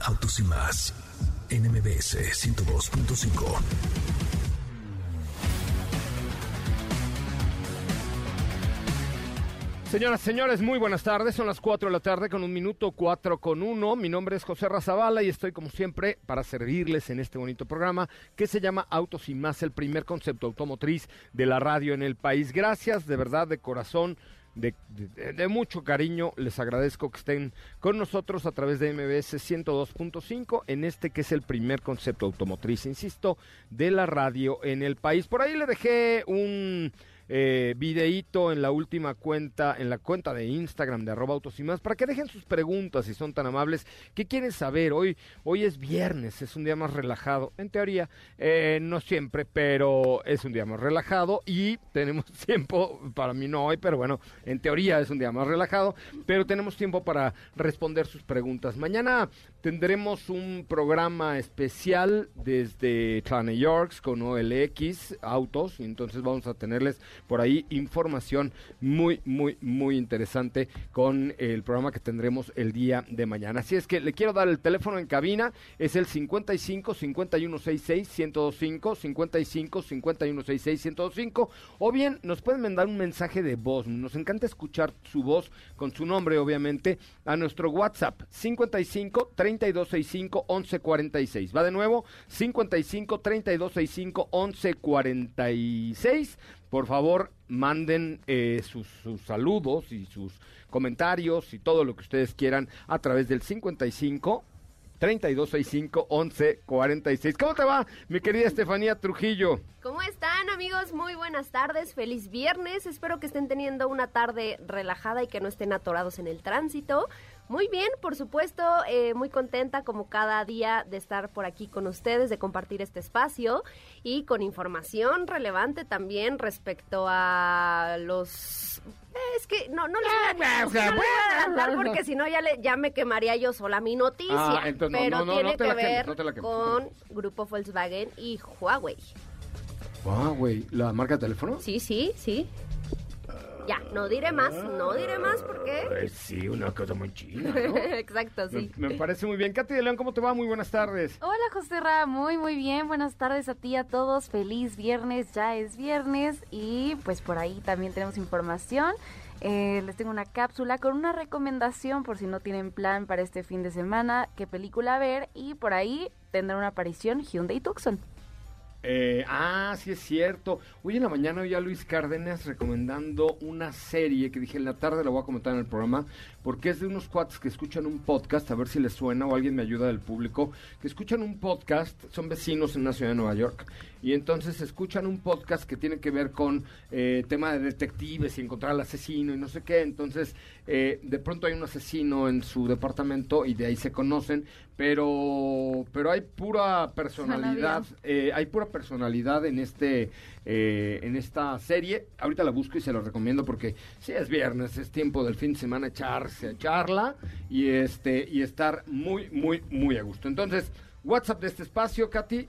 Autos y más NMBS 102.5. Señoras, señores, muy buenas tardes. Son las 4 de la tarde con un minuto 4 con 1. Mi nombre es José Razabala y estoy como siempre para servirles en este bonito programa que se llama Autos y más, el primer concepto automotriz de la radio en el país. Gracias de verdad, de corazón de, mucho cariño. Les agradezco que estén con nosotros a través de MBS 102.5 en este que es el primer concepto automotriz, insisto, de la radio en el país. Por ahí le dejé un eh, videíto en la última cuenta, en la cuenta de Instagram de arroba autos y más, para que dejen sus preguntas si son tan amables. ¿Qué quieren saber? Hoy, hoy es viernes, es un día más relajado. En teoría, eh, no siempre, pero es un día más relajado y tenemos tiempo, para mí no hoy, pero bueno, en teoría es un día más relajado, pero tenemos tiempo para responder sus preguntas. Mañana tendremos un programa especial desde China Yorks con OLX Autos, y entonces vamos a tenerles por ahí información muy, muy, muy interesante con el programa que tendremos el día de mañana. Así es que le quiero dar el teléfono en cabina, es el 55 5166 1025 55 5166 1025 o bien nos pueden mandar un mensaje de voz, nos encanta escuchar su voz con su nombre obviamente a nuestro WhatsApp 55 3265 1146. Va de nuevo 55 3265 1146 por favor, manden eh, sus, saludos y sus comentarios y todo lo que ustedes quieran a través del 55 3265 1146. ¿Cómo te va, mi querida Estefanía Trujillo? ¿Cómo están, amigos? Muy buenas tardes. Feliz viernes. Espero que estén teniendo una tarde relajada y que no estén atorados en el tránsito. Muy bien, por supuesto, eh, muy contenta como cada día de estar por aquí con ustedes, de compartir este espacio y con información relevante también respecto a los... Es que no, no les voy a, adelantar porque si no ya, le, ya me quemaría yo sola mi noticia. Ah, pero tiene que ver con Grupo Volkswagen y Huawei. Huawei, ¿la marca de teléfono? Sí, sí, sí. Ya, no diré más, no diré más porque... sí, una cosa muy china, Exacto, sí. Me, parece muy bien. Katy de León, ¿cómo te va? Muy buenas tardes. Hola, José Ra, muy, muy bien. Buenas tardes a ti, a todos. Feliz viernes, ya es viernes. Y pues por ahí también tenemos información. Eh, les tengo una cápsula con una recomendación por si no tienen plan para este fin de semana, qué película ver. Y por ahí tendrá una aparición Hyundai Tucson. Eh, ah, sí es cierto. Hoy en la mañana oí a Luis Cárdenas recomendando una serie que dije en la tarde la voy a comentar en el programa, porque es de unos cuates que escuchan un podcast, a ver si les suena o alguien me ayuda del público, que escuchan un podcast, son vecinos en la ciudad de Nueva York, y entonces escuchan un podcast que tiene que ver con eh, tema de detectives y encontrar al asesino y no sé qué, entonces eh, de pronto hay un asesino en su departamento y de ahí se conocen, pero pero hay pura personalidad, eh, hay pura personalidad en este eh, en esta serie. Ahorita la busco y se lo recomiendo porque si es viernes, es tiempo del fin de semana echarse, echarla y este y estar muy muy muy a gusto. Entonces, WhatsApp de este espacio, Katy,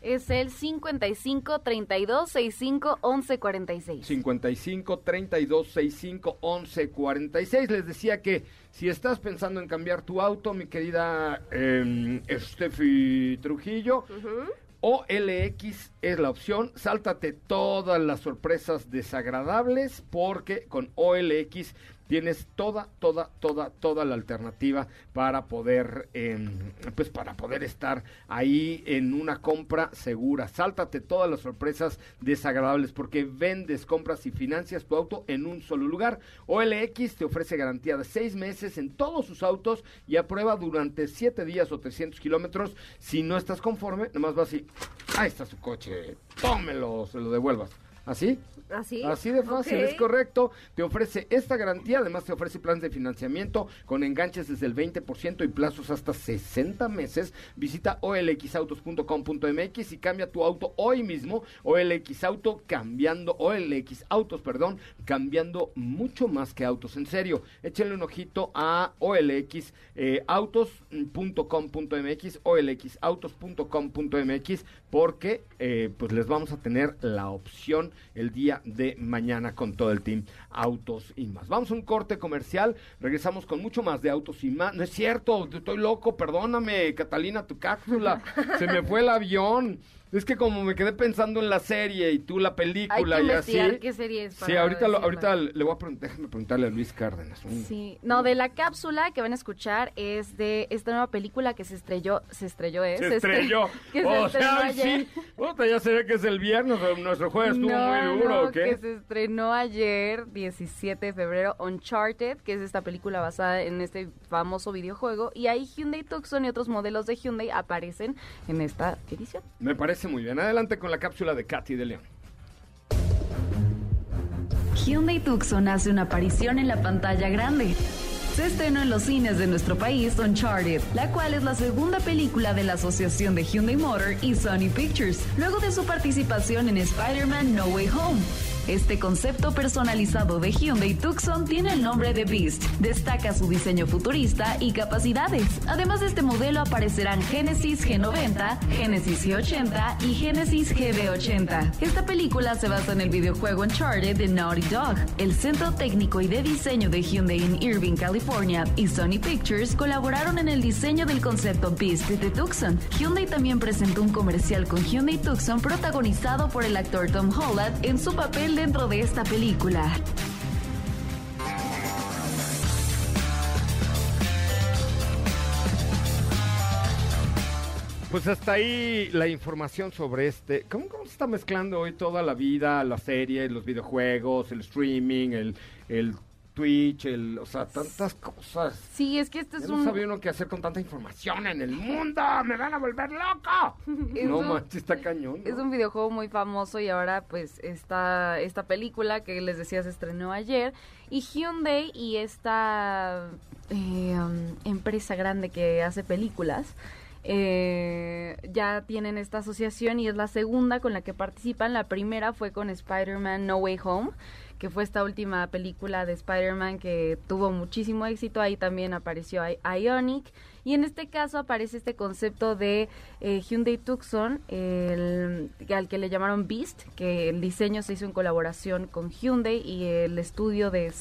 es el 55 32 65 11 46. 55 32 65 11 46. Les decía que si estás pensando en cambiar tu auto, mi querida eh, Steffi Trujillo, OLX es la opción. Sáltate todas las sorpresas desagradables porque con OLX tienes toda, toda, toda, toda la alternativa para poder, em, pues para poder estar ahí en una compra segura. Sáltate todas las sorpresas desagradables porque vendes, compras y financias tu auto en un solo lugar. OLX te ofrece garantía de seis meses en todos sus autos y aprueba durante siete días o 300 kilómetros. Si no estás conforme, nomás vas y, ahí está su coche, tómelo, se lo devuelvas. ¿Así? Así. Así de fácil, es correcto. Te ofrece esta garantía, además te ofrece planes de financiamiento con enganches desde el 20% y plazos hasta 60 meses. Visita olxautos.com.mx y cambia tu auto hoy mismo. OLX Auto cambiando, OLX Autos, perdón, cambiando mucho más que autos. En serio, échenle un ojito a OLX eh, autos.com.mx, olxautos.com.mx, porque eh, pues les vamos a tener la opción el día de mañana con todo el team Autos y más. Vamos a un corte comercial, regresamos con mucho más de Autos y más. No es cierto, estoy loco, perdóname, Catalina, tu cápsula, se me fue el avión. Es que como me quedé pensando en la serie y tú la Hay película que y así. qué serie es. Sí, para ahorita, lo- ahorita le voy a preguntar, déjame preguntarle a Luis Cárdenas. un- Sí, no, de la cápsula que van a escuchar es de esta nueva película que se estrelló, se estrelló, ¿eh? Se estrelló. que se o sea, ayer. sí. Puta, ya se ve que es el viernes, nuestro jueves estuvo No, muy duro, no, ¿o qué? que se estrenó ayer, 17 de febrero, Uncharted, que es esta película basada en este famoso videojuego. Y ahí Hyundai Tucson y otros modelos de Hyundai aparecen en esta edición. Me parece muy bien. Adelante con la cápsula de Katy de León. Hyundai Tucson hace una aparición en la pantalla grande. Se estrenó en los cines de nuestro país Uncharted, la cual es la segunda película de la asociación de Hyundai Motor y Sony Pictures, luego de su participación en Spider-Man No Way Home. Este concepto personalizado de Hyundai Tucson tiene el nombre de Beast. Destaca su diseño futurista y capacidades. Además de este modelo aparecerán Genesis G90, Genesis G80 y Genesis GB80. Esta película se basa en el videojuego Uncharted de Naughty Dog. El centro técnico y de diseño de Hyundai en Irving, California y Sony Pictures colaboraron en el diseño del concepto Beast de Tucson. Hyundai también presentó un comercial con Hyundai Tucson protagonizado por el actor Tom Holland en su papel dentro de esta película. Pues hasta ahí la información sobre este. ¿Cómo, se está mezclando hoy toda la vida, la serie, los videojuegos, el streaming, el, el Twitch, el, o sea, tantas cosas? Sí, es que este Ya es no un... sabía uno qué hacer con tanta información en el mundo. ¡Me van a volver loco! No un- manches, está cañón. ¿no? Es un videojuego muy famoso y ahora pues está esta película que les decía se estrenó ayer y Hyundai y esta eh, um, empresa grande que hace películas eh, ya tienen esta asociación y es la segunda con la que participan. La primera fue con Spider-Man No Way Home que fue esta última película de Spider-Man que tuvo muchísimo éxito. Ahí también apareció I- Ionic. Y en este caso aparece este concepto de eh, Hyundai Tucson, el, al que le llamaron Beast, que el diseño se hizo en colaboración con Hyundai y el estudio de,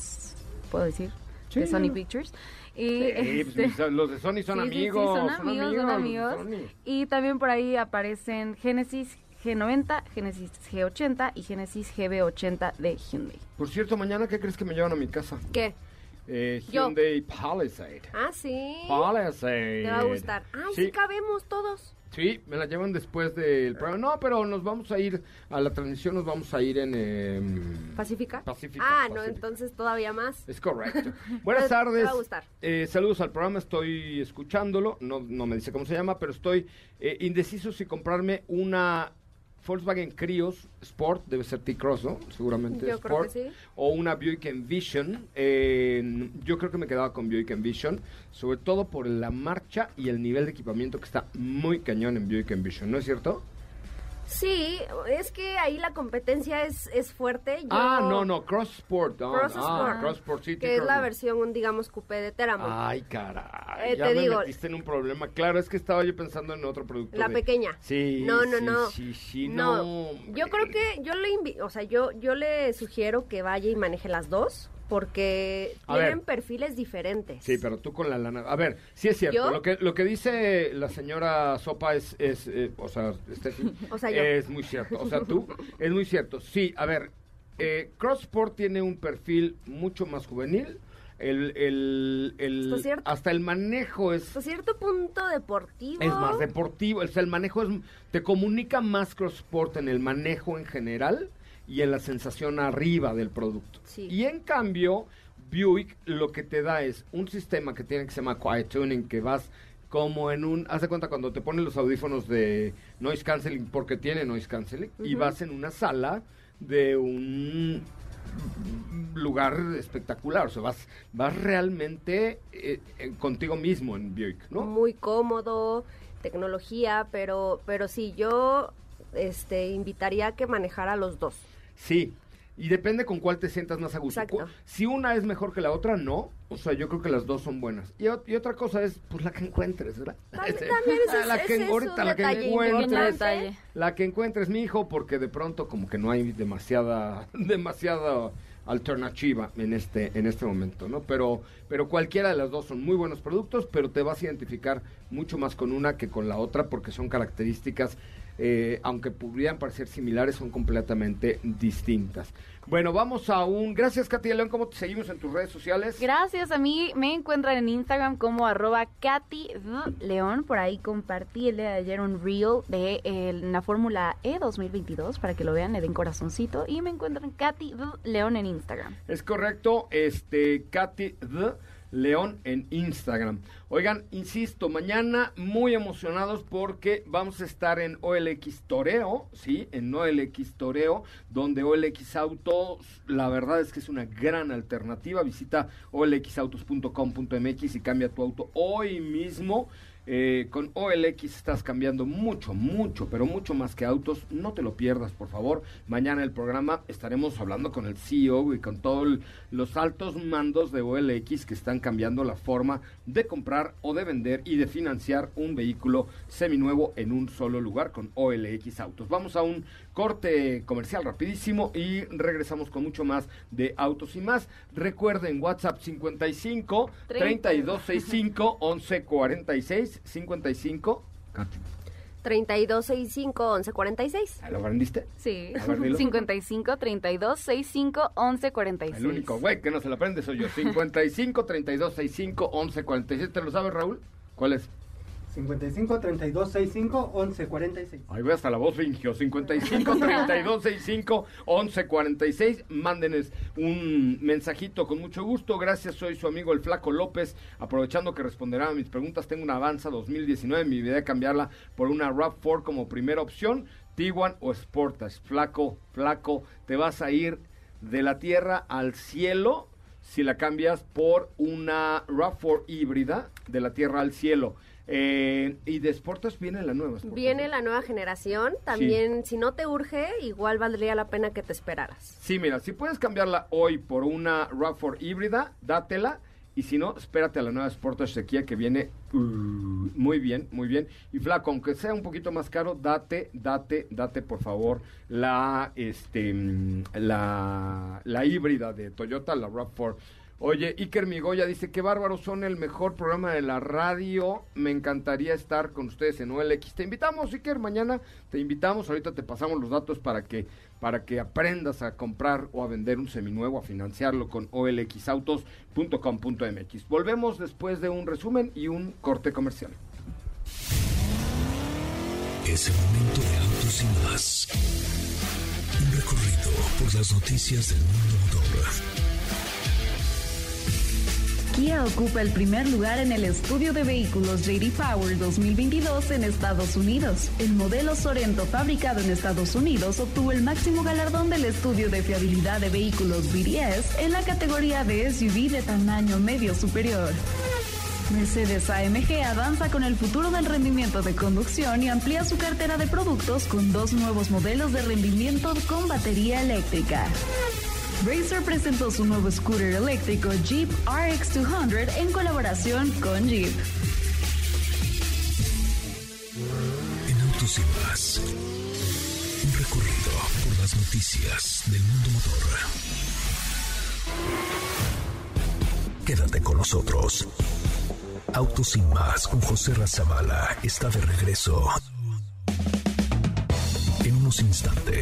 ¿puedo decir? Sí. De Sony Pictures. Y, Sí, pues, este, los de Sony son Sí, amigos. son amigos, son amigos. Sony. y también por ahí aparecen Genesis G90, Genesis G80 y Genesis GB80 de Hyundai. Por cierto, mañana, ¿qué crees que me llevan a mi casa? ¿Qué? Eh, Yo. Hyundai Palisade. Ah, sí. Palisade. Te va a gustar. Ay, sí, Sí, cabemos todos. sí, me la llevan después del programa. No, pero nos vamos a ir a la transmisión, nos vamos a ir en... em, ¿Pacífica? Pacífica, Ah, no, entonces todavía más. Es correcto. Buenas te va tardes. a gustar. Eh, saludos al programa, estoy escuchándolo. No, no me dice cómo se llama, pero estoy eh, indeciso si comprarme una Volkswagen Crios Sport, debe ser T-Cross, ¿no? Seguramente Yo creo Sport. que sí. O una Buick Envision. Eh, yo creo que me quedaba con Buick Envision, sobre todo por la marcha y el nivel de equipamiento que está muy cañón en Buick Envision, ¿no es cierto? Sí, es que ahí la competencia es, es fuerte. Yo- Ah, no, no, Cross Sport. ah, Cross ah, Sport. Cross Sport, sí, Que es la versión, digamos, coupé de Teramo. Ay, caray. Eh, ya te me digo- metiste en un problema. Claro, es que estaba yo pensando en otro producto. la de- pequeña. Sí. No, no, sí, no. Sí, sí, No, no. yo creo que yo le invi- o sea, yo yo le sugiero que vaya y maneje las dos porque tienen ver. perfiles diferentes. Sí, pero tú con la lana. A ver, sí es cierto. ¿Yo? Lo que lo que dice la señora Sopa es, es eh, o sea, Steffi, O sea, yo. es muy cierto. O sea, tú, es muy cierto. Sí, a ver, eh, Crossport tiene un perfil mucho más juvenil, el, el, el- Hasta cierto- hasta el manejo es, Hasta cierto punto deportivo. es más deportivo, o sea, el manejo es, te comunica más CrossSport en el manejo en general y en la sensación arriba del producto. Sí. Y en cambio, Buick lo que te da es un sistema que tiene que se llama Quiet Tuning, que vas como en un, haz de cuenta cuando te ponen los audífonos de noise canceling, porque tiene noise canceling, y vas en una sala de un lugar espectacular, o sea, vas, vas realmente eh, eh, contigo mismo en Buick, ¿no? Muy cómodo, tecnología, pero, pero sí, yo este, invitaría a que manejara los dos. Sí, y depende con cuál te sientas más a gusto. Exacto. Si una es mejor que la otra, no. O sea, yo creo que las dos son buenas. Y, ot- y otra cosa es, pues, la que encuentres, ¿verdad? También- es- la que, es ahorita, la que encuentres. La que encuentres, mi hijo, porque de pronto como que no hay demasiada, demasiada alternativa en este, en este momento, ¿no? Pero, pero cualquiera de las dos son muy buenos productos, pero te vas a identificar mucho más con una que con la otra porque son características, eh, aunque podrían parecer similares, son completamente distintas. Bueno, vamos a un... Gracias, Katy León, ¿cómo te seguimos en tus redes sociales? Gracias, a mí me encuentran en Instagram como arroba Katy. León. Por ahí compartí el día de ayer un reel de eh, la Fórmula E 2022 para que lo vean, le den corazoncito. Y me encuentran Katy. León en Instagram. Es correcto, este, Katy León en Instagram. Oigan, insisto, mañana muy emocionados porque vamos a estar en OLX Toreo, ¿sí? En OLX Toreo, donde OLX Autos, la verdad es que es una gran alternativa. Visita olxautos.com.mx y cambia tu auto hoy mismo. Eh, con OLX estás cambiando mucho, mucho, pero mucho más que autos. No te lo pierdas, por favor. Mañana el programa estaremos hablando con el CEO y con todos los altos mandos de OLX que están cambiando la forma de comprar o de vender y de financiar un vehículo seminuevo en un solo lugar con OLX Autos. Vamos a un corte comercial rapidísimo y regresamos con mucho más de autos y más. Recuerden WhatsApp 55 3265 1146 55 Katy, 3265-1146. ¿Lo aprendiste? Sí. A ver, dilo. 55 32 65 11 46. El único güey que no se lo aprende soy yo. 55 32 65 11 46. ¿Te lo sabes, Raúl? ¿Cuál es? 55 32 65 11 46. Ahí ve hasta la voz fingió. 55 32 65 11 46. Mándenes un mensajito con mucho gusto. Gracias, soy su amigo el Flaco López. Aprovechando que responderán a mis preguntas, tengo una Avanza 2019. Mi idea es cambiarla por una RAV4 como primera opción. Tiguan o Sportage. Flaco, flaco, te vas a ir de la tierra al cielo si la cambias por una RAV4 híbrida de la tierra al cielo. Eh, y de Sportage viene la nueva. Viene ¿no? la nueva generación. También, si no te urge, igual valdría la pena que te esperaras. Sí, mira, si puedes cambiarla hoy por una RAV4 híbrida, dátela. Y si no, espérate a la nueva Sportage Kia que viene uh, muy bien, muy bien. Y flaco, aunque sea un poquito más caro, date, date, date por favor la, este, mm, la, la híbrida de Toyota, la RAV4. Oye, Iker Migoya dice, qué bárbaros son el mejor programa de la radio. Me encantaría estar con ustedes en OLX. Te invitamos, Iker, mañana te invitamos. Ahorita te pasamos los datos para que, para que aprendas a comprar o a vender un seminuevo, a financiarlo con olxautos.com.mx. Volvemos después de un resumen y un corte comercial. Es el momento de autos y más. Un recorrido por las noticias del mundo Kia ocupa el primer lugar en el estudio de vehículos JD Power 2022 en Estados Unidos. El modelo Sorento fabricado en Estados Unidos obtuvo el máximo galardón del estudio de fiabilidad de vehículos BDS en la categoría de SUV de tamaño medio superior. Mercedes AMG avanza con el futuro del rendimiento de conducción y amplía su cartera de productos con dos nuevos modelos de rendimiento con batería eléctrica. Racer presentó su nuevo scooter eléctrico Jeep RX200 en colaboración con Jeep. En autos y más. Un recorrido por las noticias del mundo motor. Quédate con nosotros. Autos y más con José Razabala está de regreso. En unos instantes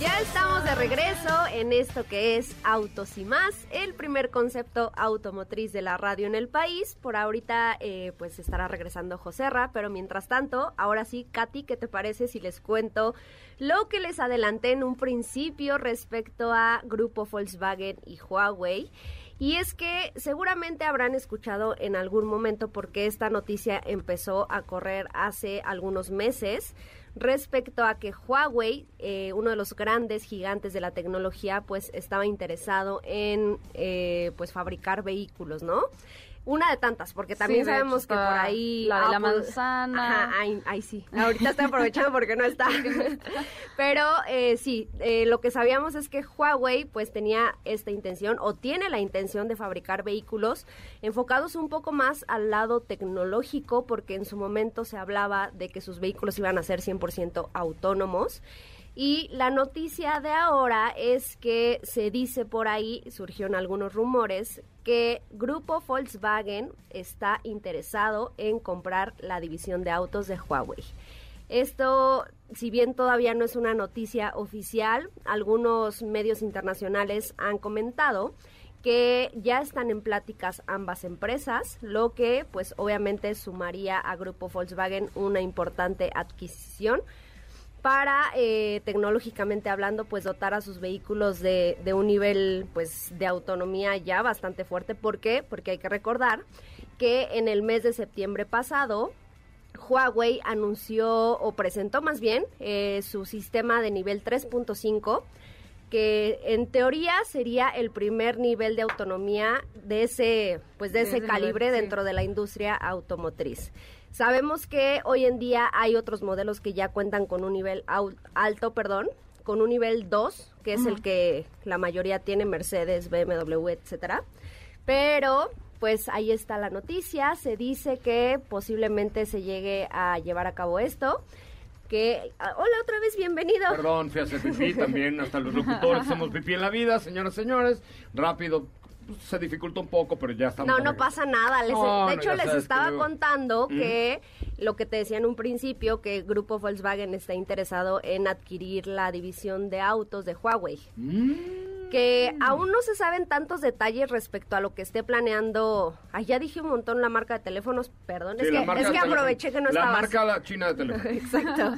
ya estamos de regreso en esto que es Autos y más, el primer concepto automotriz de la radio en el país. Por ahorita eh, pues estará regresando Joserra, pero mientras tanto, ahora sí, Katy, ¿qué te parece si les cuento lo que les adelanté en un principio respecto a Grupo Volkswagen y Huawei? Y es que seguramente habrán escuchado en algún momento porque esta noticia empezó a correr hace algunos meses respecto a que Huawei, eh, uno de los grandes gigantes de la tecnología, pues estaba interesado en eh, pues fabricar vehículos, ¿no? Una de tantas, porque también Sí, sabemos hecho, que por está ahí... la de la manzana. Ajá, ahí, ahí sí. Ahorita estoy aprovechando porque no está. Pero eh, sí, eh, lo que sabíamos es que Huawei pues tenía esta intención o tiene la intención de fabricar vehículos enfocados un poco más al lado tecnológico porque en su momento se hablaba de que sus vehículos iban a ser 100% autónomos. Y la noticia de ahora es que se dice por ahí, surgieron algunos rumores, que Grupo Volkswagen está interesado en comprar la división de autos de Huawei. Esto, si bien todavía no es una noticia oficial, algunos medios internacionales han comentado que ya están en pláticas ambas empresas, lo que pues obviamente sumaría a Grupo Volkswagen una importante adquisición para eh, tecnológicamente hablando pues dotar a sus vehículos de, de un nivel pues de autonomía ya bastante fuerte ¿por qué? porque hay que recordar que en el mes de septiembre pasado Huawei anunció o presentó más bien eh, su sistema de nivel 3.5 que en teoría sería el primer nivel de autonomía de ese pues de De ese ese calibre nivel, sí. dentro de la industria automotriz. Sabemos que hoy en día hay otros modelos que ya cuentan con un nivel alto, perdón, con un nivel 2, que es el que la mayoría tiene Mercedes, BMW, etcétera. Pero pues ahí está la noticia, se dice que posiblemente se llegue a llevar a cabo esto. Que ah, hola otra vez, bienvenido. Perdón, fui a hacer pipí también, hasta los locutores hacemos pipí en la vida, señoras y señores. Rápido, pues, se dificulta un poco, pero ya estamos. No, no pasa nada. Les- No, de hecho, les que estaba contando Mm. que lo que te decía en un principio, que Grupo Volkswagen está interesado en adquirir la división de autos de Huawei. Que aún no se saben tantos detalles respecto a lo que esté planeando. Ah, ya dije un montón la marca de teléfonos, perdón. Sí, es la que, es que aproveché que no La estabas. marca la china de teléfono. Exacto.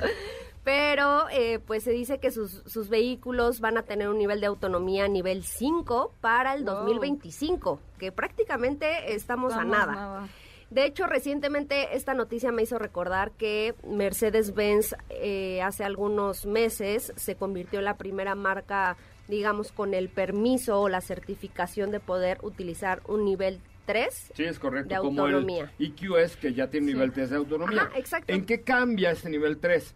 Pero eh, pues se dice que sus, sus vehículos van a tener un nivel de autonomía nivel 5 para el Wow. 2025, que prácticamente estamos, a nada. De hecho, recientemente esta noticia me hizo recordar que Mercedes-Benz eh, hace algunos meses se convirtió en la primera marca, digamos, con el permiso o la certificación de poder utilizar un nivel 3 Sí, es correcto. de como el autonomía. EQS, que ya tiene nivel 3 de autonomía. Ajá, exacto. ¿En qué cambia este nivel 3?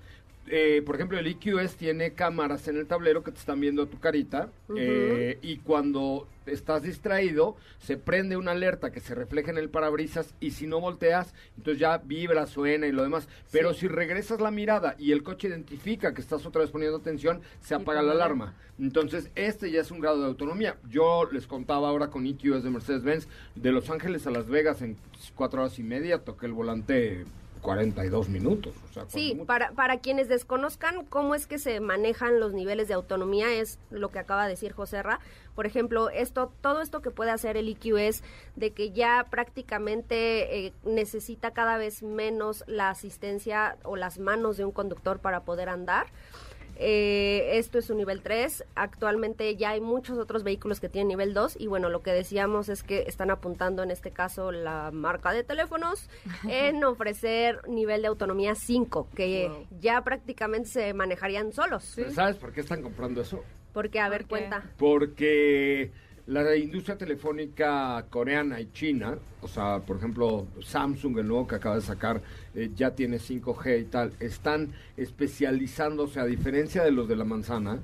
Eh, por ejemplo, el EQS tiene cámaras en el tablero que te están viendo tu carita eh, y cuando estás distraído se prende una alerta que se refleja en el parabrisas y si no volteas, entonces ya vibra, suena y lo demás. Pero si regresas la mirada y el coche identifica que estás otra vez poniendo atención, se apaga la alarma. Entonces, este ya es un grado de autonomía. Yo les contaba ahora con EQS de Mercedes-Benz, de Los Ángeles a Las Vegas en cuatro horas y media, toqué el volante 42 minutos. O sea, Sí, mucho. para, para quienes desconozcan cómo es que se manejan los niveles de autonomía, es lo que acaba de decir Joserra. Por ejemplo, esto, todo esto que puede hacer el IQ es de que ya prácticamente eh, necesita cada vez menos la asistencia o las manos de un conductor para poder andar. Eh, esto es un nivel 3. Actualmente ya hay muchos otros vehículos que tienen nivel 2 y bueno, lo que decíamos es que están apuntando en este caso la marca de teléfonos en ofrecer nivel de autonomía 5, que ya prácticamente se manejarían solos. ¿Sabes por qué están comprando eso? Porque, a ver, qué? cuenta. Porque la industria telefónica coreana y china, o sea, por ejemplo, Samsung, el nuevo que acaba de sacar, eh, ya tiene 5G y tal, están especializándose, a diferencia de los de la manzana,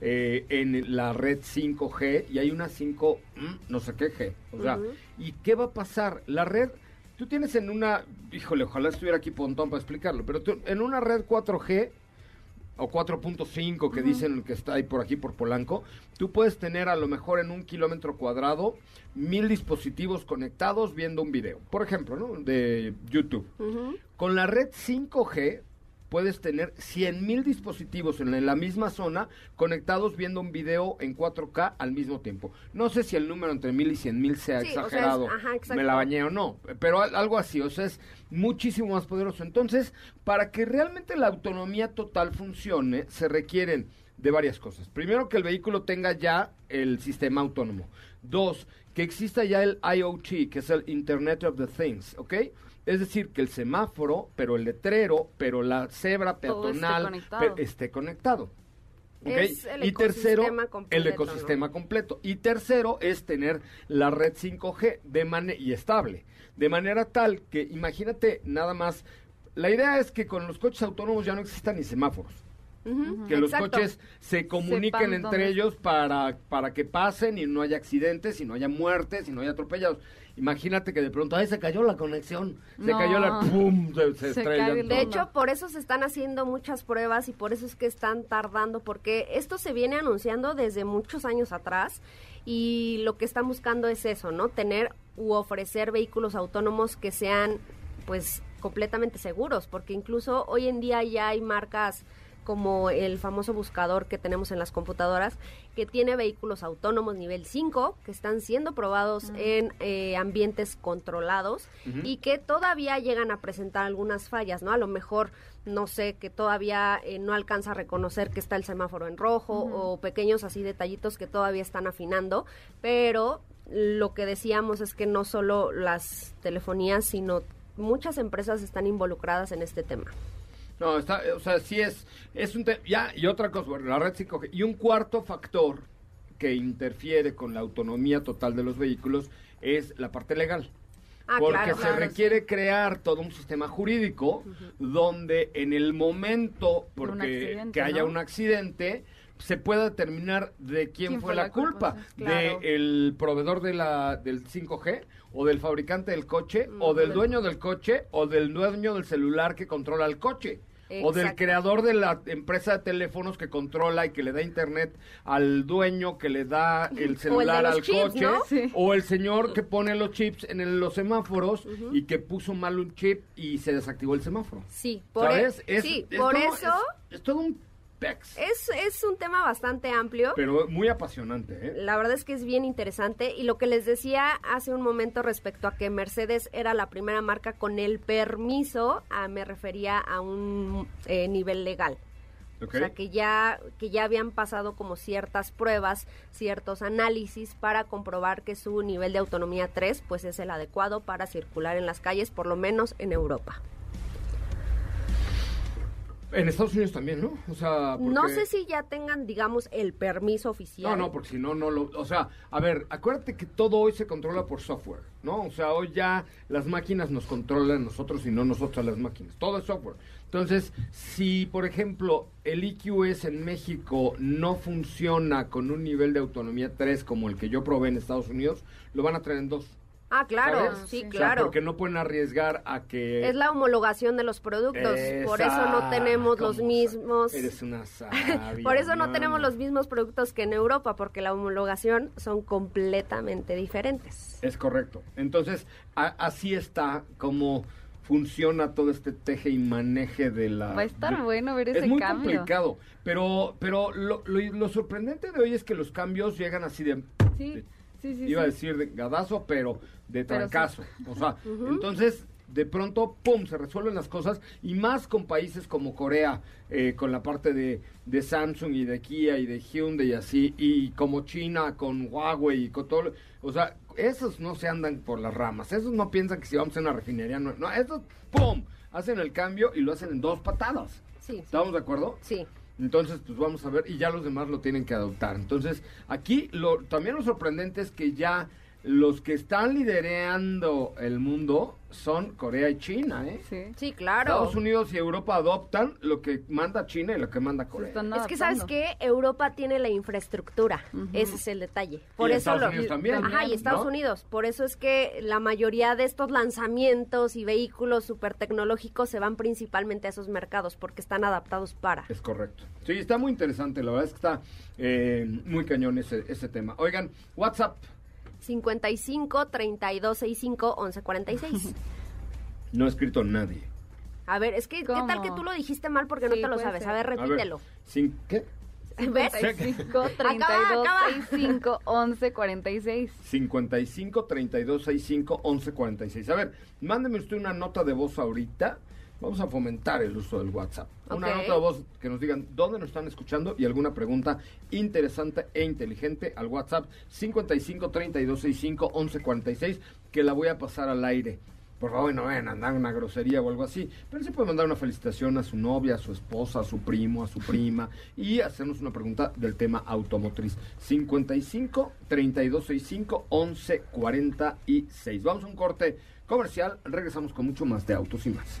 eh, en la red 5G y hay una 5, mm, no sé qué G. O sea. ¿y qué va a pasar? La red, tú tienes en una, híjole, ojalá estuviera aquí Pontón para explicarlo, pero tú- en una red 4G o 4.5 que dicen que está ahí por aquí por Polanco, tú puedes tener a lo mejor en un kilómetro cuadrado mil dispositivos conectados viendo un video, por ejemplo, ¿no? De YouTube. Con la red 5G puedes tener 100 mil dispositivos en la misma zona conectados viendo un video en 4K al mismo tiempo. No sé si el número entre mil y 100 mil sea Sí, o sea, es- exagerado, ajá, exacto. me la bañé o no, pero al- algo así, o sea, es muchísimo más poderoso. Entonces, para que realmente la autonomía total funcione, se requieren de varias cosas. Primero, que el vehículo tenga ya el sistema autónomo. Dos, que exista ya el IoT, que es el Internet of the Things, ¿ok? Es decir, que el semáforo, pero el letrero, pero la cebra esté peatonal conectado. pe- esté conectado. ¿ok? Es el y tercero, completo, el ¿no? ecosistema completo. Y tercero es tener la red 5G de y estable. De manera tal que, imagínate nada más, la idea es que con los coches autónomos ya no existan ni semáforos. Que los coches se comuniquen Sepan entre dónde- ellos para, para que pasen y no haya accidentes, y no haya muertes, y no haya atropellados. Imagínate que de pronto, ay, se cayó la conexión, se No. cayó la, pum, se, se el- De hecho, por eso se están haciendo muchas pruebas y por eso es que están tardando, porque esto se viene anunciando desde muchos años atrás y lo que están buscando es eso, ¿no? Tener u ofrecer vehículos autónomos que sean, pues, completamente seguros, porque incluso hoy en día ya hay marcas como el famoso buscador que tenemos en las computadoras, que tiene vehículos autónomos nivel 5, que están siendo probados en eh, ambientes controlados y que todavía llegan a presentar algunas fallas, ¿no? A lo mejor, no sé, que todavía eh, no alcanza a reconocer que está el semáforo en rojo o pequeños así detallitos que todavía están afinando, pero lo que decíamos es que no solo las telefonías, sino muchas empresas están involucradas en este tema. No, está, o sea, sí es, es un te- ya, y otra cosa, bueno, la red 5G, y un cuarto factor que interfiere con la autonomía total de los vehículos es la parte legal. Ah, porque claro, se claro, requiere crear todo un sistema jurídico donde en el momento De porque que haya ¿no? un accidente se pueda determinar de quién, ¿Quién fue, la la culpa, culpa? Claro. del proveedor de la del 5G o del fabricante del coche o Mm, del del- dueño del coche o del dueño del celular que controla el coche. O del creador de la empresa de teléfonos que controla y que le da internet al dueño que le da el celular al chips, coche. ¿no? Sí. O el señor que pone los chips en el- los semáforos y que puso mal un chip y se desactivó el semáforo. Sí, por, e- ¿Sabes? Es- sí, es por todo- eso Es, es todo un es, es un tema bastante amplio. Pero muy apasionante, ¿eh? La verdad es que es bien interesante y lo que les decía hace un momento respecto a que Mercedes era la primera marca con el permiso, ah, me refería a un eh, nivel legal. O sea, que ya, que ya habían pasado como ciertas pruebas, ciertos análisis para comprobar que su nivel de autonomía 3 pues es el adecuado para circular en las calles, por lo menos en Europa. En Estados Unidos también, ¿no? O sea, No sé si ya tengan, digamos, el permiso oficial. No, no, porque si no, no lo... O sea, a ver, acuérdate que todo hoy se controla por software, ¿no? O sea, hoy ya las máquinas nos controlan nosotros y no nosotros las máquinas. Todo es software. Entonces, si, por ejemplo, el EQS en México no funciona con un nivel de autonomía 3 como el que yo probé en Estados Unidos, lo van a traer en 2. Ah, claro, ¿sabes? sí, O sea, claro. porque no pueden arriesgar a que... Es la homologación de los productos, por eso no tenemos los mismos... Eres una sabia, Por eso no tenemos los mismos productos que en Europa, porque la homologación son completamente diferentes. Es correcto. Entonces, a- así está como funciona todo este teje y maneje de la... Va a estar de- bueno ver Es ese muy cambio. complicado, pero, pero lo, lo- lo sorprendente de hoy es que los cambios llegan así de... Sí, de- sí, sí. iba a decir de gadazo, pero de Pero trancazo. O sea, entonces de pronto, ¡pum!, se resuelven las cosas y más con países como Corea, eh, con la parte de, de Samsung y de Kia y de Hyundai y así, y como China con Huawei y con todo. lo- O sea, esos no se andan por las ramas, esos no piensan que si vamos a una refinería, no, no esos, ¡pum!, hacen el cambio y lo hacen en dos patadas. Sí, ¿Estamos de acuerdo? sí. Entonces, pues vamos a ver, y ya los demás lo tienen que adoptar. Entonces, aquí lo, también lo sorprendente es que ya los que están liderando el mundo son Corea y China, ¿eh? Sí. Sí, claro. Estados Unidos y Europa adoptan lo que manda China y lo que manda Corea. Es que sabes que Europa tiene la infraestructura, ese es el detalle. Por Y eso Estados lo- Unidos también, Ajá, y Estados ¿no? Unidos. Por eso es que la mayoría de estos lanzamientos y vehículos súper tecnológicos se van principalmente a esos mercados porque están adaptados para. Es correcto. Sí, está muy interesante. La verdad es que está eh, muy cañón ese, ese tema. Oigan, WhatsApp. 55 32 65 11 46. No ha escrito nadie. A ver, es que ¿qué tal que tú lo dijiste mal porque no Sí, te lo puede sabes? ser. A ver, A ver, repítelo. sin, ¿Qué? ¿Ves? 55 Acaba, 32 acaba. 65 11 46. 55 32 65 11 46. A ver, mándeme usted una nota de voz ahorita. Vamos a fomentar el uso del WhatsApp. Una nota de voz que nos digan dónde nos están escuchando y alguna pregunta interesante e inteligente al WhatsApp 55 32 65 11 46 que la voy a pasar al aire. Por favor, no vayan a mandar una grosería o algo así. Pero sí puede mandar una felicitación a su novia, a su esposa, a su primo, a su prima y hacernos una pregunta del tema automotriz. 55 3265 11 46. Vamos a un corte comercial. Regresamos con mucho más de autos y más.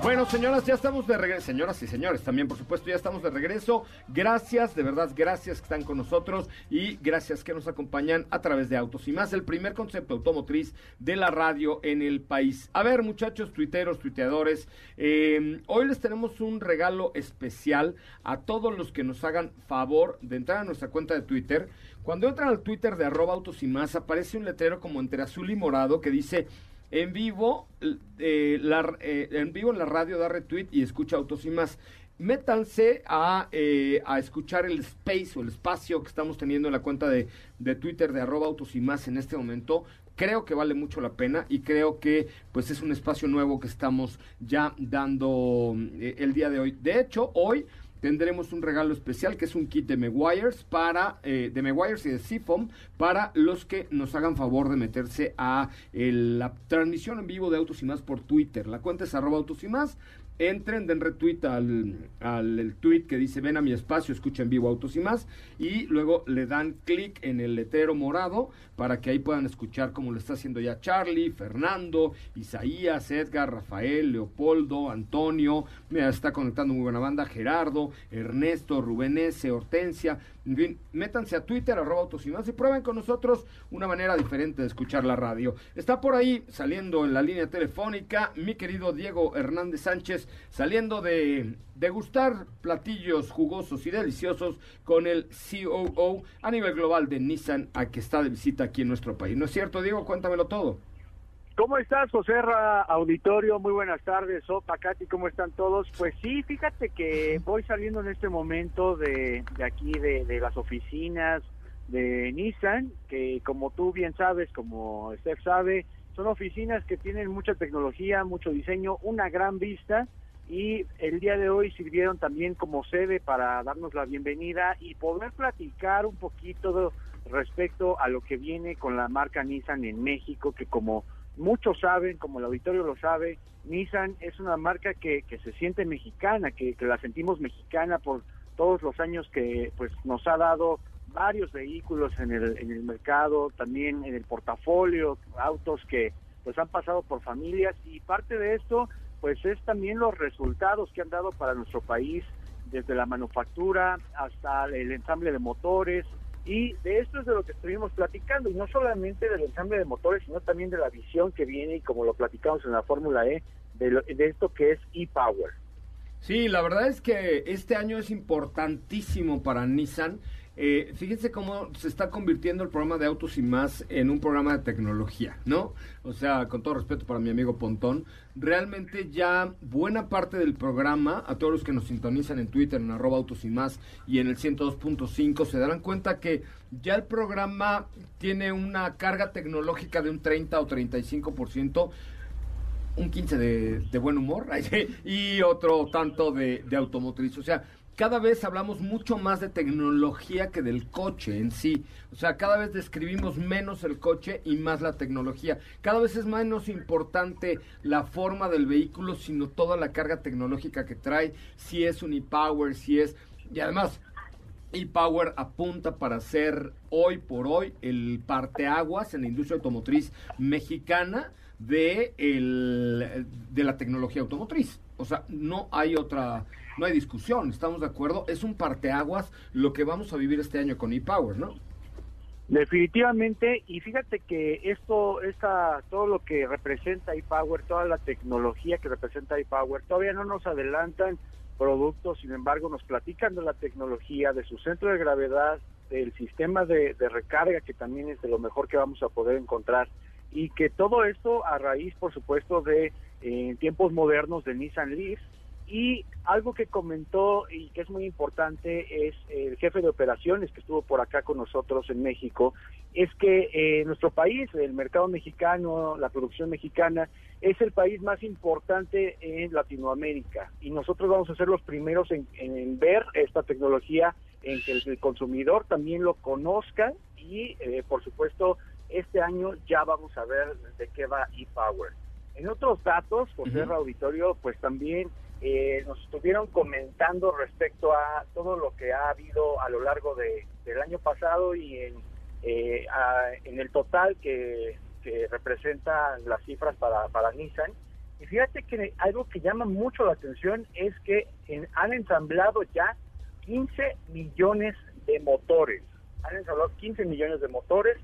Bueno, señoras, ya estamos de regreso. Señoras y señores, también, por supuesto, ya estamos de regreso. Gracias, de verdad, gracias que están con nosotros y gracias que nos acompañan a través de Autos y más, el primer concepto automotriz de la radio en el país. A ver, muchachos, tuiteros, tuiteadores, eh, hoy les tenemos un regalo especial a todos los que nos hagan favor de entrar a nuestra cuenta de Twitter. Cuando entran al Twitter de arroba autos y más, aparece un letrero como entre azul y morado que dice en vivo, eh, la, eh, en vivo en la radio da retweet y escucha autos y más. Métanse a, eh, a escuchar el space o el espacio que estamos teniendo en la cuenta de, de Twitter de arroba autos y más en este momento. Creo que vale mucho la pena y creo que pues es un espacio nuevo que estamos ya dando eh, el día de hoy. De hecho, hoy tendremos un regalo especial que es un kit de Meguiars para eh, de Meguiars y de Seafoam para los que nos hagan favor de meterse a el- la transmisión en vivo de Autos y Más por Twitter. La cuenta es arroba Autos y Más. Entren, den retweet al, al el tweet que dice ven a mi espacio, escucha en vivo Autos y Más y luego le dan clic en el letrero morado para que ahí puedan escuchar como lo está haciendo ya Charlie, Fernando, Isaías, Edgar, Rafael, Leopoldo, Antonio, mira, está conectando muy buena banda, Gerardo, Ernesto, Rubén S, Hortensia, en fin, métanse a Twitter, arroba autos y más, y prueben con nosotros una manera diferente de escuchar la radio. Está por ahí saliendo en la línea telefónica mi querido Diego Hernández Sánchez, saliendo de degustar platillos jugosos y deliciosos con el COO a nivel global de Nissan, a que está de visita aquí en nuestro país. ¿No es cierto, Diego? Cuéntamelo todo. ¿Cómo estás, José Ra, Auditorio? Muy buenas tardes. Sopa, Katy, ¿cómo están todos? Pues sí, fíjate que voy saliendo en este momento de, de aquí, de, de las oficinas de Nissan, que como tú bien sabes, como Steph sabe, son oficinas que tienen mucha tecnología, mucho diseño, una gran vista y el día de hoy sirvieron también como sede para darnos la bienvenida y poder platicar un poquito respecto a lo que viene con la marca Nissan en México, que como muchos saben, como el auditorio lo sabe, Nissan es una marca que, que se siente mexicana, que, que la sentimos mexicana por todos los años que pues nos ha dado varios vehículos en el, en el mercado, también en el portafolio, autos que pues han pasado por familias. Y parte de esto pues es también los resultados que han dado para nuestro país desde la manufactura hasta el ensamble de motores y de esto es de lo que estuvimos platicando y no solamente del ensamble de motores sino también de la visión que viene y como lo platicamos en la Fórmula E de, lo- de esto que es e-Power. Sí, la verdad es que este año es importantísimo para Nissan. Eh, fíjense cómo se está convirtiendo el programa de Autos y más en un programa de tecnología, ¿no? O sea, con todo respeto para mi amigo Pontón, realmente ya buena parte del programa, a todos los que nos sintonizan en Twitter, en arroba Autos y más y en el 102.5, se darán cuenta que ya el programa tiene una carga tecnológica de un 30 o 35%, un 15 de, de buen humor y otro tanto de, de automotriz. O sea, cada vez hablamos mucho más de tecnología que del coche en sí. O sea, cada vez describimos menos el coche y más la tecnología. Cada vez es menos importante la forma del vehículo, sino toda la carga tecnológica que trae, si es un e-power, si es... Y además, e-Power apunta para ser hoy por hoy el parteaguas en la industria automotriz mexicana de, el, de la tecnología automotriz. O sea, no hay otra no hay discusión, estamos de acuerdo, es un parteaguas lo que vamos a vivir este año con ePower, ¿no? Definitivamente, y fíjate que esto, esta, todo lo que representa ePower, toda la tecnología que representa ePower, todavía no nos adelantan productos, sin embargo nos platican de la tecnología, de su centro de gravedad, del sistema de, recarga, que también es de lo mejor que vamos a poder encontrar, y que todo esto a raíz, por supuesto, de eh, tiempos modernos de Nissan Leaf, y algo que comentó y que es muy importante es el jefe de operaciones que estuvo por acá con nosotros en México, es que eh, nuestro país, el mercado mexicano, la producción mexicana, es el país más importante en Latinoamérica y nosotros vamos a ser los primeros en, ver esta tecnología, en que el, consumidor también lo conozca y eh, por supuesto este año ya vamos a ver de qué va ePower. En otros datos, por ser Auditorio, pues también eh, nos estuvieron comentando respecto a todo lo que ha habido a lo largo de, del año pasado y en, eh, en el total que, que representa las cifras para, para Nissan. Y fíjate que algo que llama mucho la atención es que han ensamblado ya 15 millones de motores. Han ensamblado 15 millones de motores,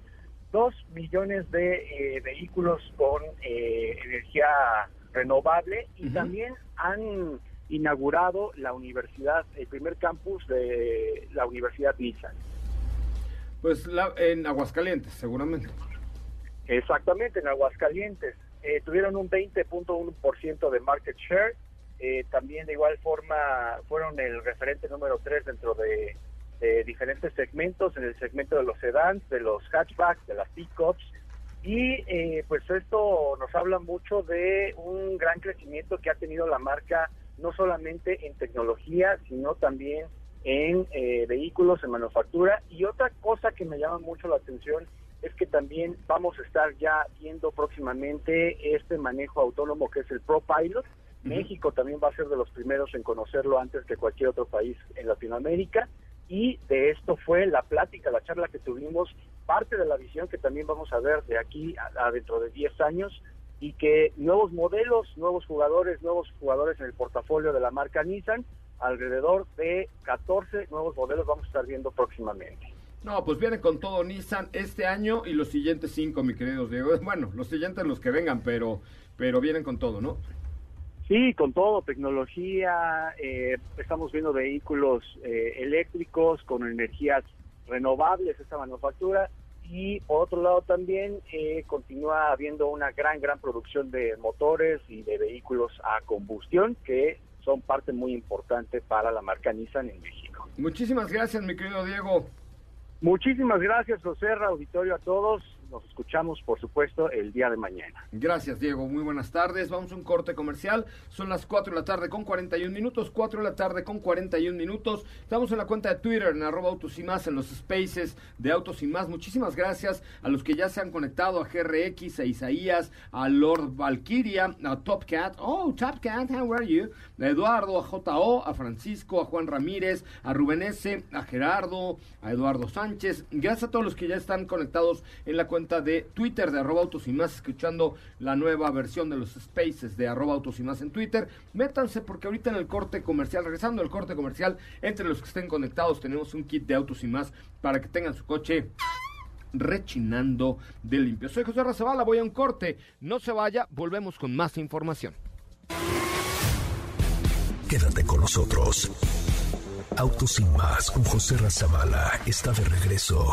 2 millones de eh, vehículos con energía renovable y también han inaugurado la universidad, el primer campus de la Universidad Nissan. Pues en Aguascalientes, seguramente. Exactamente, en Aguascalientes. Eh, tuvieron un 20.1% de market share. Eh, también de igual forma fueron el referente número 3 dentro de, de, diferentes segmentos, en el segmento de los sedans, de los hatchbacks, de las pickups y eh, pues esto nos habla mucho de un gran crecimiento que ha tenido la marca, no solamente en tecnología, sino también en eh, vehículos, en manufactura. Y otra cosa que me llama mucho la atención es que también vamos a estar ya viendo próximamente este manejo autónomo que es el ProPilot. México también va a ser de los primeros en conocerlo antes que cualquier otro país en Latinoamérica y de esto fue la plática, la charla que tuvimos, parte de la visión que también vamos a ver de aquí a, dentro de 10 años y que nuevos modelos, nuevos jugadores, nuevos jugadores en el portafolio de la marca Nissan, alrededor de 14 nuevos modelos vamos a estar viendo próximamente. No, pues viene con todo Nissan este año y los siguientes cinco, mi querido Diego. Bueno, los siguientes los que vengan, pero, pero vienen con todo, ¿no? Sí, con todo, tecnología, eh, estamos viendo vehículos eh, eléctricos con energías renovables, esta manufactura, y por otro lado también eh, continúa habiendo una gran, gran producción de motores y de vehículos a combustión que son parte muy importante para la marca Nissan en México. Muchísimas gracias, mi querido Diego. Muchísimas gracias, José, auditorio a todos. Nos escuchamos, por supuesto, el día de mañana. Gracias, Diego. Muy buenas tardes. Vamos a un corte comercial. Son las 4 de la tarde con 41 minutos. 4 de la tarde con 41 minutos. Estamos en la cuenta de Twitter, en arroba autos y más, en los spaces de autos y más. Muchísimas gracias a los que ya se han conectado, a GRX, a Isaías, a Lord Valkyria, a Top Cat. Oh, Top Cat, how are you? A Eduardo, a JO, a Francisco, a Juan Ramírez, a Rubén S., a Gerardo, a Eduardo Sánchez. Gracias a todos los que ya están conectados en la cuenta de Twitter de arroba autos y más, escuchando la nueva versión de los spaces de arroba autos y más en Twitter. Métanse porque ahorita en el corte comercial, regresando al corte comercial, entre los que estén conectados tenemos un kit de autos y más para que tengan su coche rechinando de limpio. Soy José Razabala, voy a un corte. No se vaya, volvemos con más información. Quédate con nosotros. Autos sin más con José Razabala está de regreso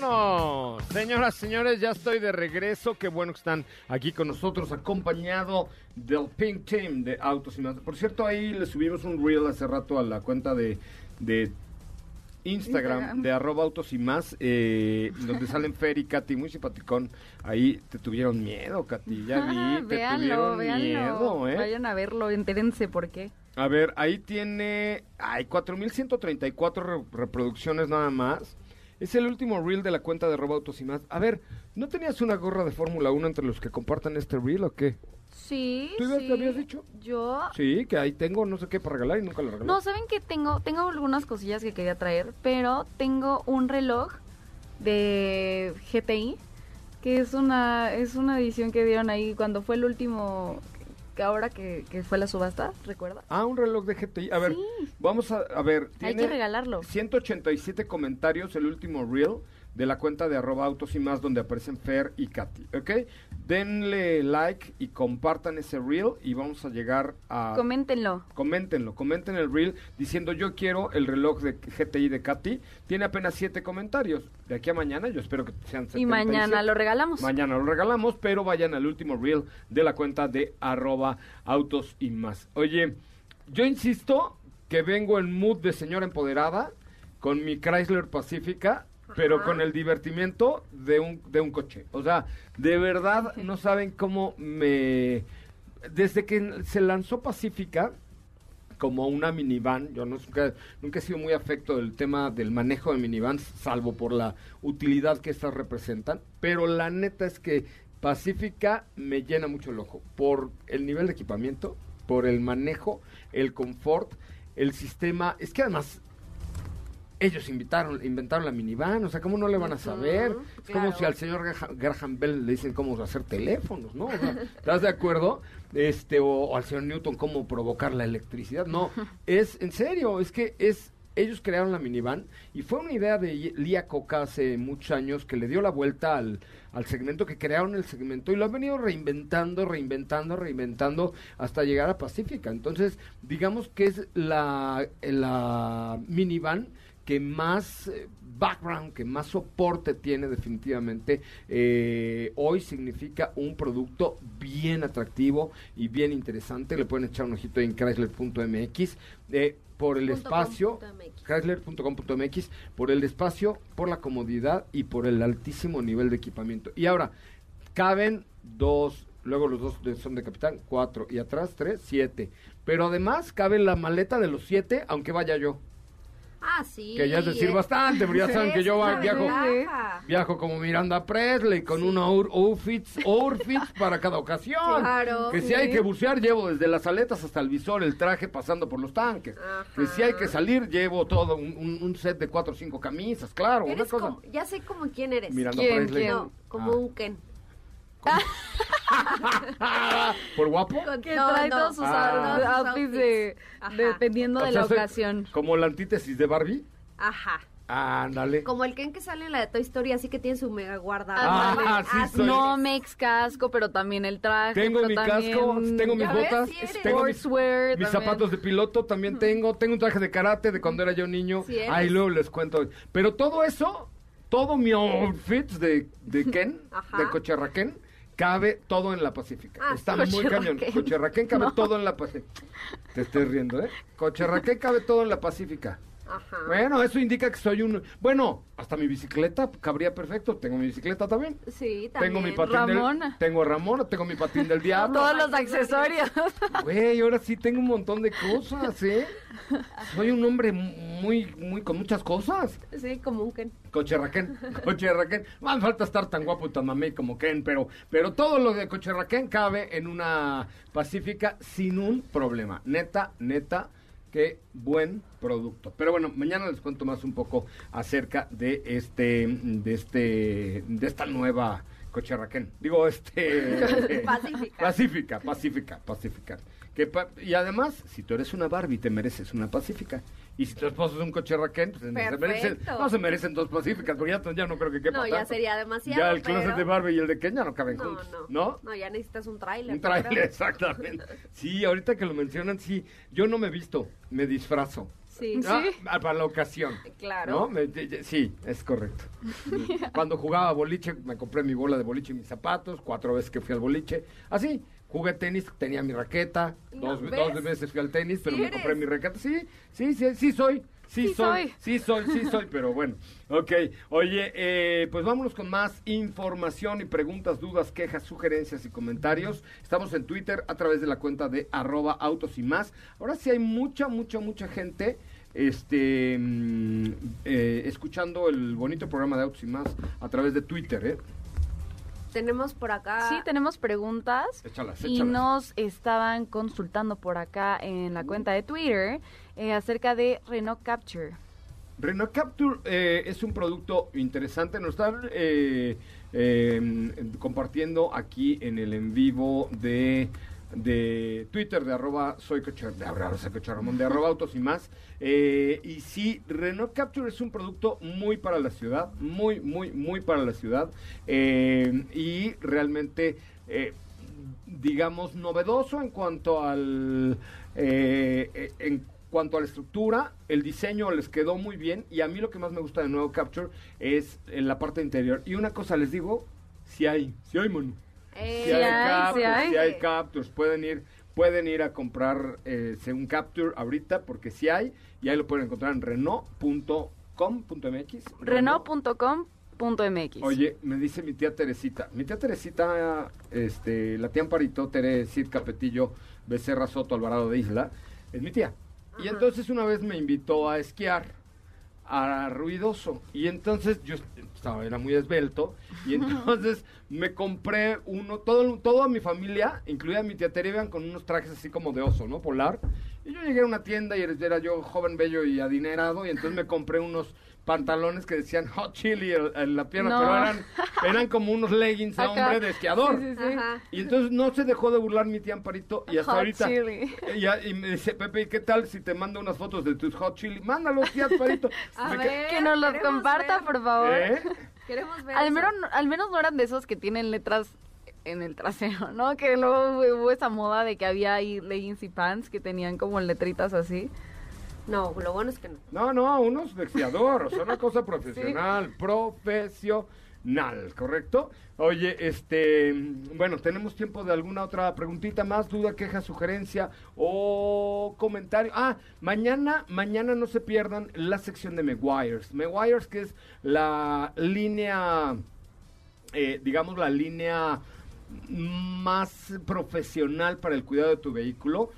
No, señoras, señores, ya estoy de regreso. Qué bueno que están aquí con nosotros, acompañado del Pink Team de Autos y más. Por cierto, ahí le subimos un reel hace rato a la cuenta de, de Instagram, Instagram. de arroba autos y más, eh, donde salen Fer y Katy, muy simpaticón. Ahí te tuvieron miedo, Katy, ya vi, te véanlo, tuvieron véanlo. miedo, ¿eh? Vayan a verlo, entérense por qué. A ver, ahí tiene. Ay, 4134 re- reproducciones nada más. Es el último reel de la cuenta de Robautos y más. A ver, ¿no tenías una gorra de Fórmula 1 entre los que compartan este reel o qué? Sí, ¿Tú ibas- sí. te habías dicho? Yo... Sí, que ahí tengo no sé qué para regalar y nunca lo regalé. No, ¿saben que tengo? Tengo algunas cosillas que quería traer, pero tengo un reloj de GTI, que es una, es una edición que dieron ahí cuando fue el último, que ahora que, que fue la subasta, ¿recuerda? Ah, un reloj de GTI. A ver, Sí. vamos a, a ver. Hay tiene que regalarlo. 187 comentarios el último reel de la cuenta de arroba autos y más donde aparecen Fer y Katy, ¿ok? Denle like y compartan ese reel y vamos a llegar a... Coméntenlo. Coméntenlo, comenten el reel diciendo yo quiero el reloj de GTI de Katy. Tiene apenas siete comentarios. De aquí a mañana yo espero que sean 77. Y mañana lo regalamos. Mañana lo regalamos, pero vayan al último reel de la cuenta de arroba autos y más. Oye, yo insisto que vengo en mood de señora empoderada con mi Chrysler Pacifica, pero Ajá. con el divertimiento de un, de un coche. O sea, de verdad no saben cómo me... Desde que se lanzó Pacífica, como una minivan. Yo no, nunca, nunca he sido muy afecto del tema del manejo de minivans, salvo por la utilidad que estas representan. Pero la neta es que Pacífica me llena mucho el ojo por el nivel de equipamiento, por el manejo, el confort, el sistema. Es que además ellos invitaron, inventaron la minivan, o sea, ¿cómo no le van a saber? Es como si al señor Graham, Graham Bell le dicen cómo hacer teléfonos, ¿no? O sea, ¿Estás de acuerdo? Este, o, o al señor Newton cómo provocar la electricidad. No, es en serio, es que es ellos crearon la minivan y fue una idea de Lía Coca hace muchos años que le dio la vuelta al, al segmento, que crearon el segmento y lo han venido reinventando, reinventando, reinventando hasta llegar a Pacífica. Entonces, digamos que es la, la minivan que más eh, background, que más soporte tiene definitivamente, eh, hoy significa un producto bien atractivo y bien interesante. Le pueden echar un ojito en chrysler.mx. eh, por el espacio, com punto MX. chrysler.com.mx, por el espacio, por la comodidad y por el altísimo nivel de equipamiento. Y ahora, caben dos, luego los dos son de capitán, cuatro, y atrás tres, siete. Pero además cabe la maleta de los siete, aunque vaya yo. Ah, sí. Que ya es decir bastante, pero ya sí, saben que yo viajo, viajo como Miranda Presley, con una outfits, outfits para cada ocasión. Claro. Que si hay que bucear, llevo desde las aletas hasta el visor, el traje pasando por los tanques. Ajá. Que si hay que salir, llevo todo un, un- un set de cuatro o cinco camisas, claro, una cosa. como- ya sé como quién eres. Miranda ¿Quién, Presley. quién? No, como Ah. un Ken. ¿Por guapo? Que no, trae no, todos sus Ah. outfits de, dependiendo O de sea, la ocasión. Como la antítesis de Barbie. Ajá. Ándale. Como el Ken que sale en la de Toy Story, así que tiene su mega guardado. Ah, sí, soy- No mex casco, pero también el traje. Tengo mi también- casco, tengo mis botas, eres. tengo mis, Sportswear mis también. zapatos de piloto también tengo, tengo un traje de karate de cuando era yo niño. Sí. Ahí luego les cuento. Pero todo eso, todo mi outfit de, de Ken, Ajá. de Cocherraquén, cabe todo en la Pacífica. Ah, Está muy cañón. Cocherraquén. Cabe todo en la Pacífica. Te estoy riendo, ¿eh? Cocherraquén cabe todo en la Pacífica. Ajá. Bueno, eso indica que soy un... Bueno, hasta mi bicicleta cabría perfecto. Tengo mi bicicleta también. Sí, también. Tengo mi patín Ramona. del... Tengo a Ramona, tengo mi patín del diablo. Todos los accesorios. Güey, ahora sí tengo un montón de cosas, ¿eh? Soy un hombre muy, muy, con muchas cosas. Sí, como un Ken. Cocherraquén, Cocherraquén. No hace falta estar tan guapo y tan mamey como Ken, pero, pero todo lo de Cocherraquén cabe en una Pacífica sin un problema. Neta, neta, qué buen producto. Pero bueno, mañana les cuento más un poco acerca de este, de este, de esta nueva Cocherraquén. Digo, este... Pacífica. Pacífica, Pacífica, Pacífica. Que pa- y además, si tú eres una Barbie, te mereces una Pacífica. Y si tu esposo es un coche Raquel, pues se merecen, no se merecen dos Pacíficas, porque ya, ya no creo que quepa No, ya sería demasiado, Ya el closet pero- de Barbie y el de Ken ya no caben No, juntos, no. ¿no? No, ya necesitas un tráiler. Un trailer, exactamente. Sí, ahorita que lo mencionan, sí. Yo no me he visto, me disfrazo. Sí. Ah, ah, para la ocasión. Claro. Sí, es correcto. Cuando jugaba boliche, me compré mi bola de boliche y mis zapatos, cuatro veces que fui al boliche. Así, jugué tenis, tenía mi raqueta, dos, ¿ves? dos veces fui al tenis, pero Sí me compré mi raqueta. Sí, sí, sí, sí soy. Sí, Sí soy, soy. sí soy, sí soy, pero bueno. Ok, oye, eh, pues vámonos con más información y preguntas, dudas, quejas, sugerencias y comentarios. Estamos en Twitter a través de la cuenta de arroba autos y más. Ahora sí hay mucha, mucha, mucha gente este mm, eh, escuchando el bonito programa de autos y más a través de Twitter, ¿eh? Tenemos por acá. Sí, tenemos preguntas. Échalas, Y échalas. nos estaban consultando por acá en la cuenta de Twitter eh, acerca de Renault Capture. Renault Capture eh, es un producto interesante. Nos están eh, eh, compartiendo aquí en el en vivo de, de Twitter de arroba soy coche, de arroba soy coche Ramón, de arroba autos y más. Eh, y sí, Renault Capture es un producto muy para la ciudad, muy, muy, muy para la ciudad. Eh, y realmente... eh, digamos, novedoso en cuanto al en cuanto a la estructura, el diseño les quedó muy bien y a mí lo que más me gusta de nuevo Capture es en la parte interior. Y una cosa les digo, si hay, si hay mano. Eh, Si hay, captures, sí hay. sí hay captures, pueden ir, pueden ir a comprar eh, un capture ahorita porque si hay y ahí lo pueden encontrar en renault.com.mx. Renault.com.mx. Oye, me dice mi tía Teresita. Mi tía Teresita, este, la tía Amparito, Tere, Cid Capetillo, Becerra Soto, Alvarado de Isla, es mi tía. Y entonces una vez me invitó a esquiar a Ruidoso. Y entonces yo estaba, era muy esbelto. Y entonces me compré uno, todo, toda mi familia, incluida mi tía Tere, iban con unos trajes así como de oso, ¿no? Polar. Y yo llegué a una tienda y era yo joven, bello y adinerado. Y entonces me compré unos pantalones que decían Hot Chili en, la pierna, No. pero eran, eran como unos leggings de hombre de esquiador. Sí, sí, sí. Ajá. Y entonces no se dejó de burlar mi tía Amparito y hasta Hot ahorita. chili. Y, ya- y me dice, Pepe, ¿y qué tal si te mando unas fotos de tus hot chili? Mándalos, tía Amparito. A Me ver, Que nos los comparta, ver. por favor. ¿Eh? Queremos ver. Al menos, al menos no eran de esos que tienen letras en el trasero, ¿no? Que luego hubo esa moda de que había ahí leggings y pants que tenían como letritas así. No, lo bueno es que no. No, no, unos de esquiador, o sea, una cosa profesional, profesional, ¿correcto? Oye, este, bueno, tenemos tiempo de alguna otra preguntita más, duda, queja, sugerencia o comentario. Ah, mañana, mañana no se pierdan la sección de Meguiars. Meguiars que es la línea, eh, digamos, la línea más profesional para el cuidado de tu vehículo,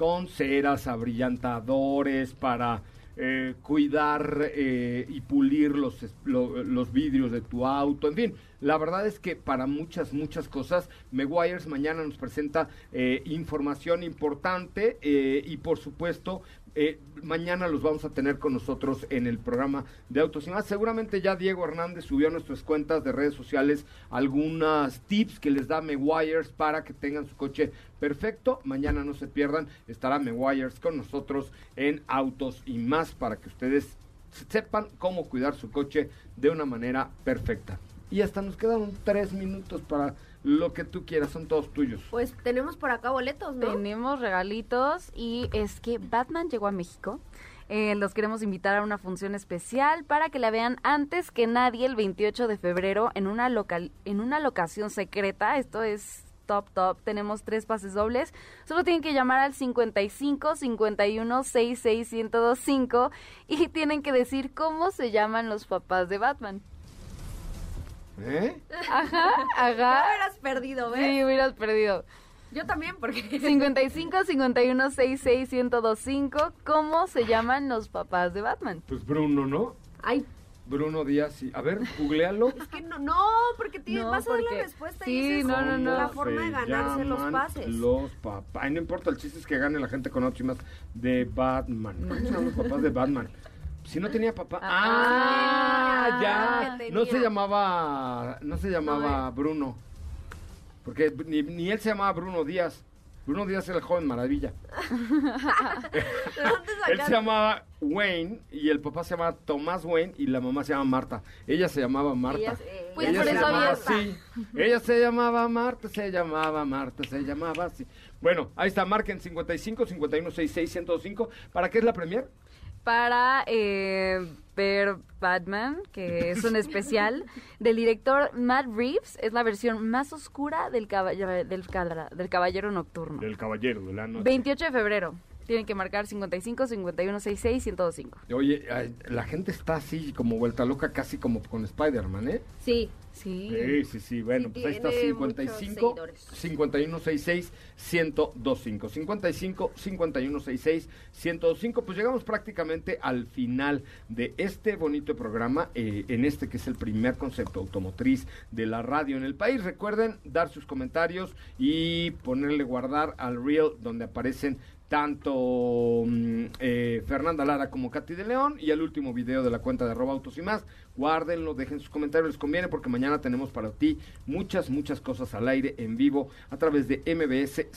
con ceras, abrillantadores para eh, cuidar eh, y pulir los, los vidrios de tu auto, en fin. La verdad es que para muchas, muchas cosas, Meguiars mañana nos presenta eh, información importante eh, y por supuesto eh, mañana los vamos a tener con nosotros en el programa de Autos y más. Seguramente ya Diego Hernández subió a nuestras cuentas de redes sociales algunas tips que les da Meguiars para que tengan su coche perfecto. Mañana no se pierdan, estará Meguiars con nosotros en Autos y más para que ustedes sepan cómo cuidar su coche de una manera perfecta. Y hasta nos quedaron tres minutos para lo que tú quieras, son todos tuyos. Pues tenemos por acá boletos, ¿no? Tenemos regalitos y es que Batman llegó a México. Eh, los queremos invitar a una función especial para que la vean antes que nadie el 28 de febrero en una, local, en una locación secreta. Esto es top, top. Tenemos tres pases dobles. Solo tienen que llamar al 55 51 66 1025 y tienen que decir cómo se llaman los papás de Batman. ¿Eh? Ajá, ajá. Ya hubieras perdido, ¿ves? Sí, hubieras perdido. Yo también, porque... 55 51 66 1025 ¿Cómo se llaman los papás de Batman? Pues Bruno, ¿no? Ay, Bruno Díaz, y, a ver, googlealo. es que no, no, porque tienes, No, vas a dar la respuesta sí, y esa es no, no, no. la ¿Cómo forma de se ganarse los pases. Los papás. Ay, no importa, el chiste es que gane la gente con ocho y más de Batman. ¿Cómo se llaman los papás de Batman? Si no tenía papá. Ah, Ah, ya. que No se llamaba, no se llamaba Bruno. Porque ni, ni él se llamaba Bruno Díaz. Bruno Díaz era el joven maravilla. ¿De dónde Él se llamaba Wayne y el papá se llamaba Tomás Wayne y la mamá se llama Marta. Ella se llamaba Marta. Ella se- eh, Pues ella por se eso llamaba así. Ella se llamaba Marta, se llamaba Marta, se llamaba así. Bueno, ahí está, marquen 55 51 66 105. ¿Para qué es la premier? Para eh, ver Batman, que es un especial del director Matt Reeves. Es la versión más oscura del, caball- del, del Caballero Nocturno. Del caballero de la noche. 28 de febrero. Tienen que marcar 55 51 66 105. Oye, la gente está así como vuelta loca, casi como con Spider-Man, ¿eh? Sí, Sí. Sí, sí, sí. Bueno, Sí, pues ahí está tiene 55 muchos seguidores. 5166 1025. 55 5166 1025. Pues llegamos prácticamente al final de este bonito programa, eh, en este que es el primer concepto automotriz de la radio en el país. Recuerden dar sus comentarios y ponerle guardar al reel donde aparecen tanto mm, eh, Fernanda Lara como Katy de León y el último video de la cuenta de arroba autos y más. Guárdenlo, dejen sus comentarios, les conviene porque mañana tenemos para ti muchas, muchas cosas al aire en vivo a través de MBS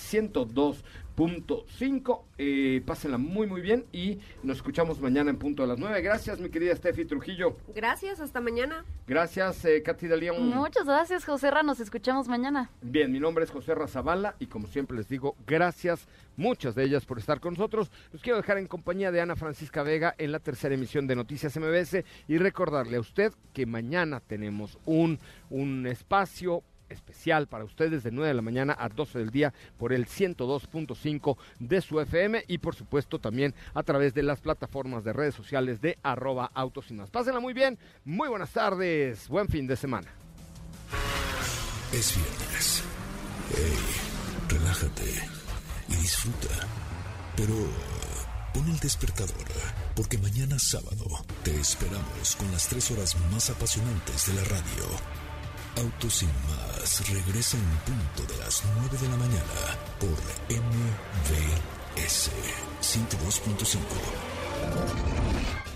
102.5. Eh, pásenla muy, muy bien y nos escuchamos mañana en punto de las 9. Gracias, mi querida Steffi Trujillo. gracias, hasta mañana. Gracias, eh, Katy de León. Muchas gracias, José Ra. Nos escuchamos mañana. Bien, mi nombre es José Razabala y como siempre les digo, gracias, muchas de ellas por estar con nosotros. Los quiero dejar en compañía de Ana Francisca Vega en la tercera emisión de Noticias MBS y recordarle a usted que mañana tenemos un, un espacio especial para ustedes de 9 de la mañana a 12 del día por el 102.5 de su FM y por supuesto también a través de las plataformas de redes sociales de arroba autos y más. Pásenla muy bien, muy buenas tardes, buen fin de semana. Es viernes. Hey, relájate y disfruta. Pero pon el despertador, porque mañana sábado te esperamos con las tres horas más apasionantes de la radio. Autos sin más regresa en punto de las 9 de la mañana por MVS 102.5.